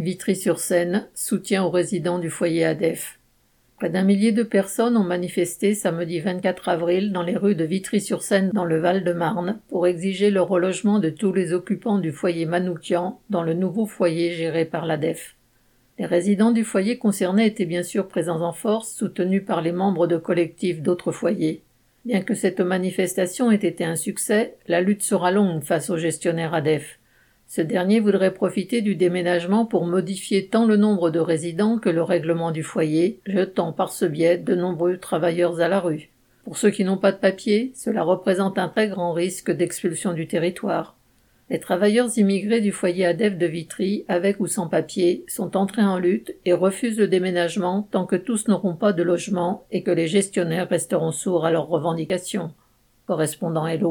Vitry-sur-Seine, soutien aux résidents du foyer ADEF. Près d'un millier de personnes ont manifesté samedi 24 avril dans les rues de Vitry-sur-Seine dans le Val-de-Marne pour exiger le relogement de tous les occupants du foyer Manoukian dans le nouveau foyer géré par l'ADEF. Les résidents du foyer concerné étaient bien sûr présents en force, soutenus par les membres de collectifs d'autres foyers. Bien que cette manifestation ait été un succès, la lutte sera longue face au gestionnaire ADEF. Ce dernier voudrait profiter du déménagement pour modifier tant le nombre de résidents que le règlement du foyer, jetant par ce biais de nombreux travailleurs à la rue. Pour ceux qui n'ont pas de papier, cela représente un très grand risque d'expulsion du territoire. Les travailleurs immigrés du foyer ADEF de Vitry, avec ou sans papier, sont entrés en lutte et refusent le déménagement tant que tous n'auront pas de logement et que les gestionnaires resteront sourds à leurs revendications. Correspondant Hello.